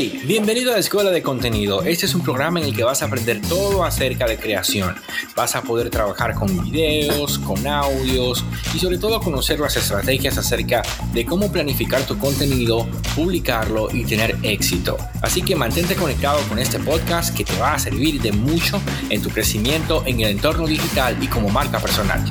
Hey, bienvenido a la Escuela de Contenido. Este es un programa en el que vas a aprender todo acerca de creación. Vas a poder trabajar con videos, con audios y sobre todo conocer las estrategias acerca de cómo planificar tu contenido, publicarlo y tener éxito. Así que mantente conectado con este podcast que te va a servir de mucho en tu crecimiento en el entorno digital y como marca personal.